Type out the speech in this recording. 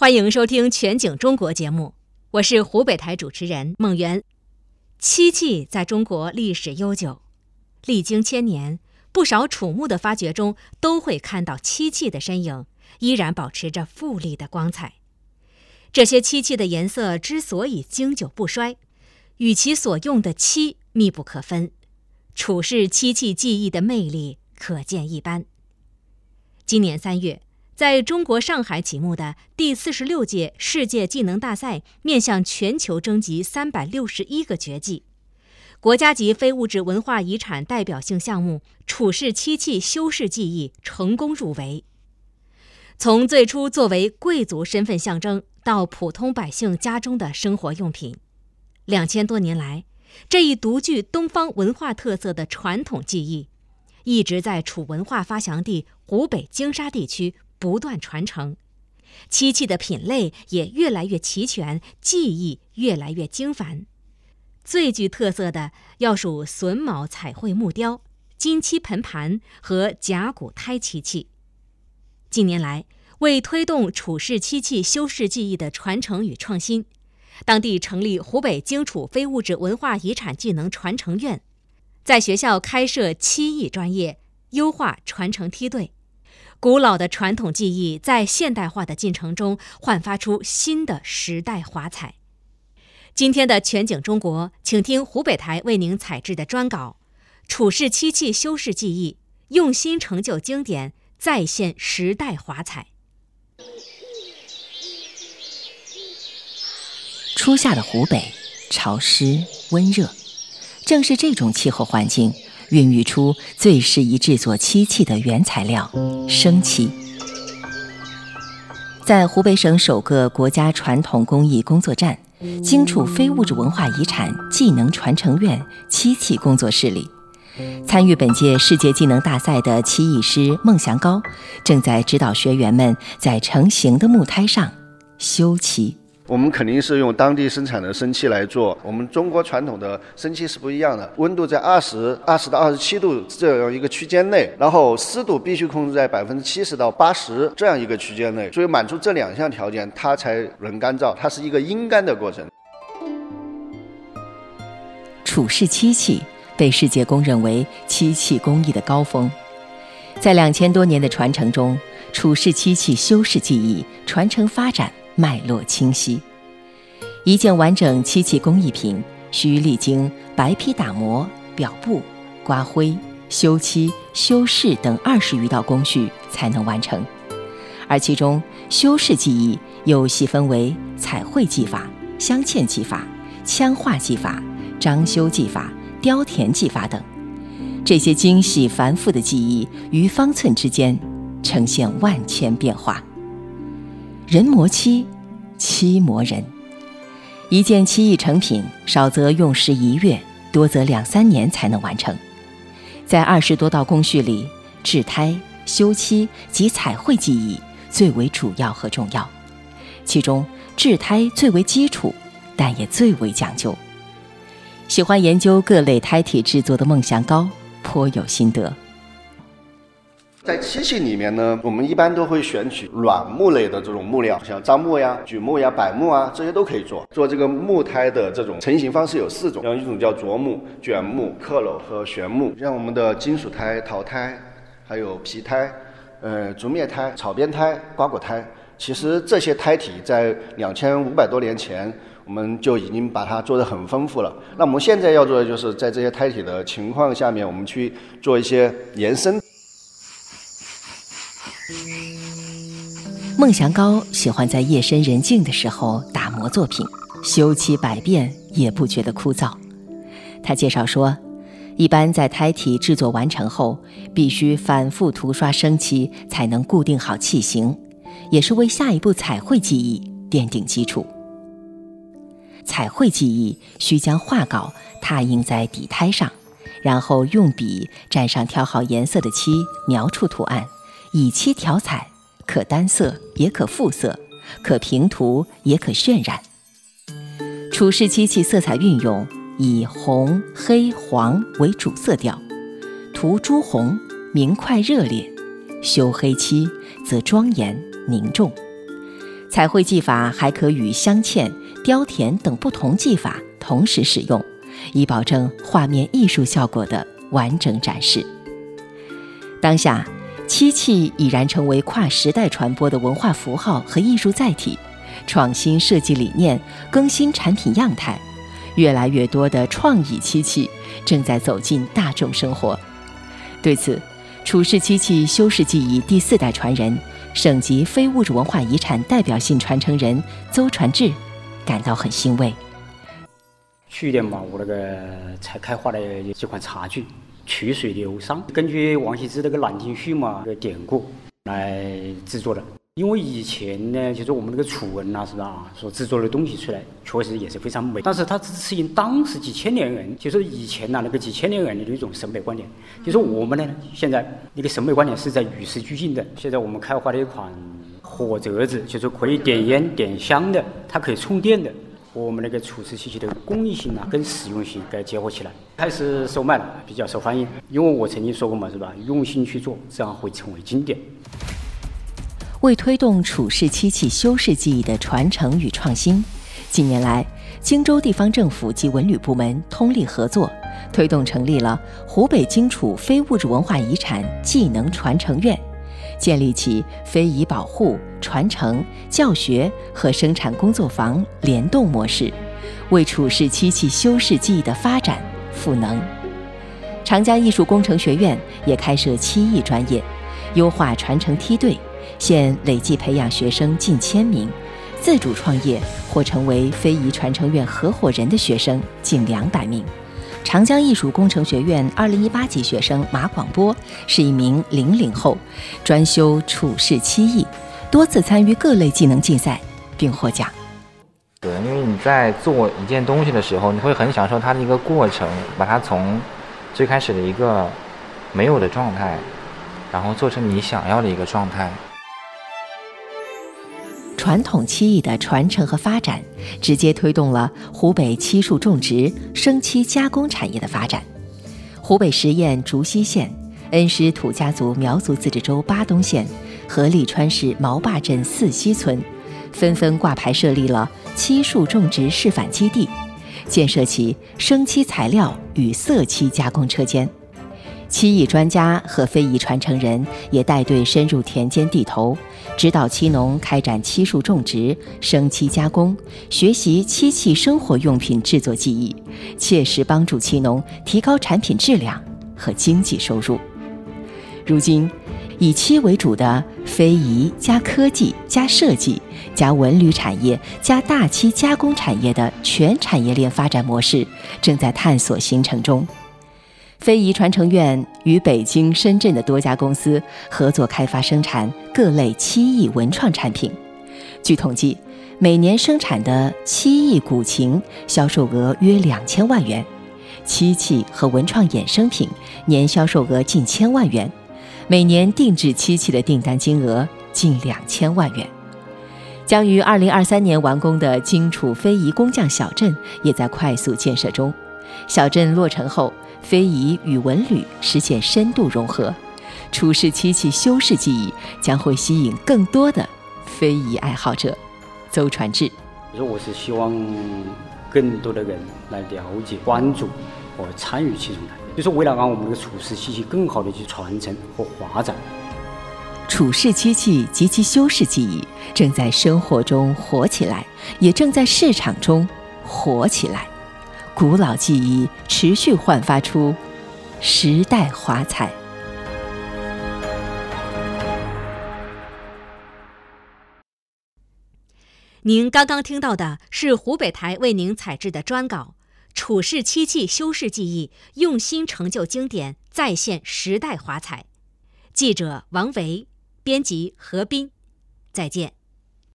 欢迎收听《全景中国》节目，我是湖北台主持人孟媛。漆器在中国历史悠久，历经千年，不少楚墓的发掘中都会看到漆器的身影，依然保持着富丽的光彩。这些漆器的颜色之所以经久不衰，与其所用的漆密不可分。楚氏漆器技艺的魅力可见一斑。今年三月。在中国上海启幕的第四十六届世界技能大赛，面向全球征集三百六十一个绝技，国家级非物质文化遗产代表性项目楚氏漆器修饰技艺成功入围。从最初作为贵族身份象征，到普通百姓家中的生活用品，两千多年来，这一独具东方文化特色的传统技艺，一直在楚文化发祥地湖北荆沙地区。不断传承，漆器的品类也越来越齐全，技艺越来越精繁。最具特色的要数榫卯彩绘木雕、金漆盆盘和甲骨胎漆器。近年来，为推动楚氏漆器修饰技艺的传承与创新，当地成立湖北荆楚非物质文化遗产技能传承院，在学校开设漆艺专业，优化传承梯队。古老的传统技艺在现代化的进程中焕发出新的时代华彩。今天的全景中国，请听湖北台为您采制的专稿：楚氏漆器修饰技艺，用心成就经典，再现时代华彩。初夏的湖北，潮湿温热，正是这种气候环境。孕育出最适宜制作漆器的原材料——升旗。在湖北省首个国家传统工艺工作站——荆楚非物质文化遗产技能传承院漆器工作室里，参与本届世界技能大赛的漆艺师孟祥高正在指导学员们在成型的木胎上修漆。我们肯定是用当地生产的生漆来做。我们中国传统的生漆是不一样的，温度在二十二十到二十七度这样一个区间内，然后湿度必须控制在百分之七十到八十这样一个区间内。所以满足这两项条件，它才能干燥，它是一个阴干的过程。楚氏漆器被世界公认为漆器工艺的高峰，在两千多年的传承中，楚氏漆器修饰技艺传承发展。脉络清晰，一件完整漆器工艺品需历经白坯打磨、裱布、刮灰、修漆、修饰等二十余道工序才能完成。而其中修饰技艺又细分为彩绘技法、镶嵌技法、枪画技法、章修技法、雕填技法等。这些精细繁复的技艺于方寸之间，呈现万千变化。人磨漆，漆磨人。一件漆艺成品，少则用时一月，多则两三年才能完成。在二十多道工序里，制胎、修漆及彩绘技艺最为主要和重要。其中，制胎最为基础，但也最为讲究。喜欢研究各类胎体制作的孟祥高颇有心得。在漆器里面呢，我们一般都会选取软木类的这种木料，像樟木呀、榉木呀、柏木啊，这些都可以做。做这个木胎的这种成型方式有四种，像一种叫琢木、卷木、刻镂和旋木。像我们的金属胎、陶胎，还有皮胎、呃竹篾胎、草编胎、瓜果胎，其实这些胎体在两千五百多年前，我们就已经把它做得很丰富了。那我们现在要做的就是在这些胎体的情况下面，我们去做一些延伸。孟祥高喜欢在夜深人静的时候打磨作品，修漆百遍也不觉得枯燥。他介绍说，一般在胎体制作完成后，必须反复涂刷生漆，才能固定好器型，也是为下一步彩绘技艺奠定基础。彩绘技艺需将画稿拓印在底胎上，然后用笔蘸上调好颜色的漆，描出图案。以漆调彩，可单色也可复色，可平涂也可渲染。楚氏漆器色彩运用以红、黑、黄为主色调，涂朱红明快热烈，修黑漆则庄严凝重。彩绘技法还可与镶嵌、雕填等不同技法同时使用，以保证画面艺术效果的完整展示。当下，漆器已然成为跨时代传播的文化符号和艺术载体，创新设计理念，更新产品样态，越来越多的创意漆器正在走进大众生活。对此，楚氏漆器修饰技艺第四代传人。省级非物质文化遗产代表性传承人邹传志感到很欣慰。去年嘛，我那个才开发了几款茶具，曲水流觞，根据王羲之那个《兰亭序》嘛的典故来制作的。因为以前呢，就是我们那个楚文呐，是吧？所制作的东西出来，确实也是非常美。但是它只适应当时几千年人，就是以前呐那个几千年人的一种审美观点。就是我们呢，现在那个审美观点是在与时俱进的。现在我们开发了一款火折子，就是可以点烟点香的，它可以充电的。我们那个楚瓷器器的工艺性啊，跟实用性给结合起来，开始售卖了，比较受欢迎。因为我曾经说过嘛，是吧？用心去做，这样会成为经典。为推动楚氏漆器修饰技艺的传承与创新，近年来，荆州地方政府及文旅部门通力合作，推动成立了湖北荆楚非物质文化遗产技能传承院，建立起非遗保护、传承、教学和生产工作坊联动模式，为楚氏漆器修饰技艺的发展赋能。长江艺术工程学院也开设漆艺专业，优化传承梯队。现累计培养学生近千名，自主创业或成为非遗传承院合伙人的学生近两百名。长江艺术工程学院2018级学生马广波是一名零零后，专修处世漆艺，多次参与各类技能竞赛并获奖。对，因为你在做一件东西的时候，你会很享受它的一个过程，把它从最开始的一个没有的状态，然后做成你想要的一个状态。传统漆艺的传承和发展，直接推动了湖北漆树种植、生漆加工产业的发展。湖北十堰竹溪县、恩施土家族苗族自治州巴东县和利川市毛坝镇四溪村，纷纷挂牌设立了漆树种植示范基地，建设起生漆材料与色漆加工车间。漆艺专家和非遗传承人也带队深入田间地头，指导漆农开展漆树种植、生漆加工，学习漆器生活用品制作技艺，切实帮助漆农提高产品质量和经济收入。如今，以漆为主的非遗加科技加设计加文旅产业加大漆加工产业的全产业链发展模式正在探索形成中。非遗传承院与北京、深圳的多家公司合作开发生产各类漆艺文创产品。据统计，每年生产的漆艺古琴销售额约两千万元，漆器和文创衍生品年销售额近千万元，每年定制漆器的订单金额近两千万元。将于二零二三年完工的荆楚非遗工匠小镇也在快速建设中。小镇落成后。非遗与文旅实现深度融合，楚氏漆器修饰技艺将会吸引更多的非遗爱好者。邹传志，说我是希望更多的人来了解、关注和参与其中的，就是为了让我们的楚氏漆器更好的去传承和发展。楚氏漆器及其修饰技艺正在生活中火起来，也正在市场中火起来。古老记忆持续焕发出时代华彩。您刚刚听到的是湖北台为您采制的专稿《楚氏漆器修饰技艺，用心成就经典，再现时代华彩》。记者王维，编辑何斌。再见。